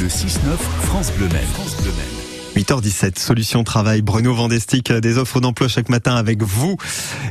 Le 6-9 France Bleu Maine. France Bleu Maine. 8h17, Solution Travail, Bruno Vandestick, des offres d'emploi chaque matin avec vous.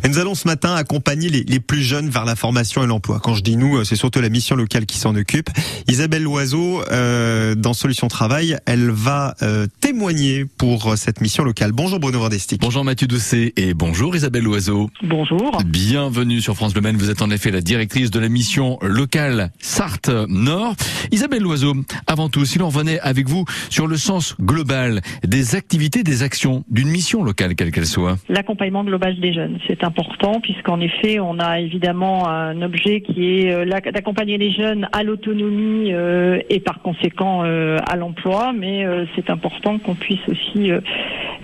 Et nous allons ce matin accompagner les, les, plus jeunes vers la formation et l'emploi. Quand je dis nous, c'est surtout la mission locale qui s'en occupe. Isabelle Loiseau, euh, dans Solution Travail, elle va euh, témoigner pour cette mission locale. Bonjour Bruno Vandestick. Bonjour Mathieu Doucet et bonjour Isabelle Loiseau. Bonjour. Bienvenue sur France Bleu Maine. Vous êtes en effet la directrice de la mission locale Sarthe Nord. Isabelle Loiseau, avant tout, si l'on revenait avec vous sur le sens global des activités, des actions d'une mission locale, quelle qu'elle soit L'accompagnement global des jeunes, c'est important puisqu'en effet, on a évidemment un objet qui est euh, d'accompagner les jeunes à l'autonomie euh, et par conséquent euh, à l'emploi, mais c'est important qu'on puisse aussi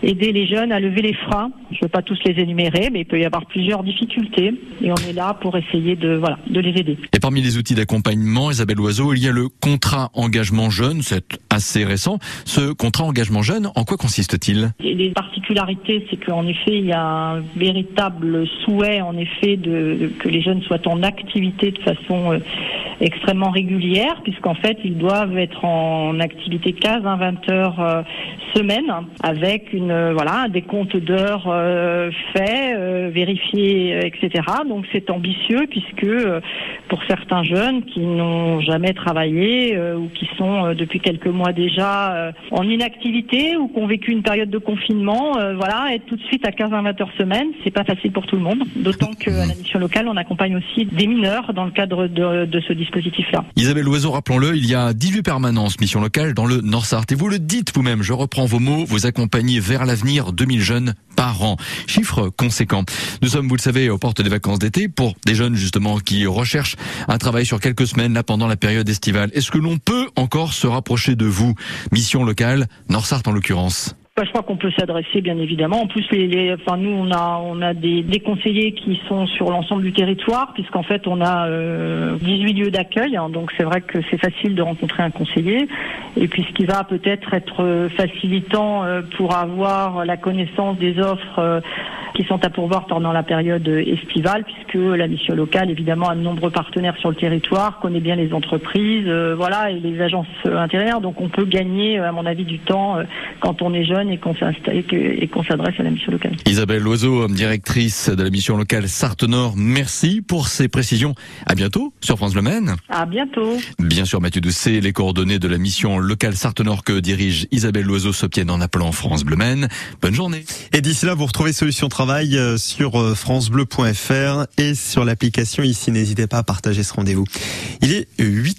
aider les jeunes à lever les freins. Je ne veux pas tous les énumérer, mais il peut y avoir plusieurs difficultés et on est là pour essayer de voilà de les aider. Et parmi les outils d'accompagnement, Isabelle Loiseau, il y a le contrat engagement jeune, c'est assez récent. Ce contrat engagement jeune, en quoi consiste-t-il Les particularités, c'est qu'en effet, il y a un véritable souhait, en effet, de, que les jeunes soient en activité de façon euh, extrêmement régulière, puisqu'en fait, ils doivent être en activité 15 à 20 heures euh, semaine, avec une euh, voilà des comptes d'heures faits, vérifiés, etc. Donc c'est ambitieux puisque pour certains jeunes qui n'ont jamais travaillé ou qui sont depuis quelques mois déjà en inactivité ou qui ont vécu une période de confinement, voilà, être tout de suite à 15 à 20 heures semaine, c'est pas facile pour tout le monde. D'autant qu'à la mission locale, on accompagne aussi des mineurs dans le cadre de, de ce Isabelle Loiseau, rappelons-le, il y a 18 permanences mission locale dans le Nord-Sarthe. Et vous le dites vous-même, je reprends vos mots, vous accompagnez vers l'avenir 2000 jeunes par an. Chiffre conséquent. Nous sommes, vous le savez, aux portes des vacances d'été pour des jeunes justement qui recherchent un travail sur quelques semaines là pendant la période estivale. Est-ce que l'on peut encore se rapprocher de vous? Mission locale, Nord-Sarthe en l'occurrence bah, je crois qu'on peut s'adresser, bien évidemment. En plus, les, les, enfin, nous, on a, on a des, des conseillers qui sont sur l'ensemble du territoire, puisqu'en fait, on a euh, 18 lieux d'accueil. Hein, donc, c'est vrai que c'est facile de rencontrer un conseiller. Et puis, ce qui va peut-être être facilitant euh, pour avoir la connaissance des offres euh, qui sont à pourvoir pendant la période estivale, puisque la mission locale, évidemment, a de nombreux partenaires sur le territoire, connaît bien les entreprises, euh, voilà, et les agences intérieures. Donc, on peut gagner, à mon avis, du temps quand on est jeune et qu'on s'adresse à la mission locale. Isabelle Loiseau, directrice de la mission locale Sarthe-Nord, merci pour ces précisions. À bientôt sur France Le Maine. À bientôt. Bien sûr, Mathieu Doucet, les coordonnées de la mission locale Sarthe-Nord que dirige Isabelle Loiseau s'obtiennent en appelant France Bleu Maine. Bonne journée. Et d'ici là, vous retrouvez Solution Travail euh, sur euh, francebleu.fr et sur l'application ici. N'hésitez pas à partager ce rendez-vous. Il est 8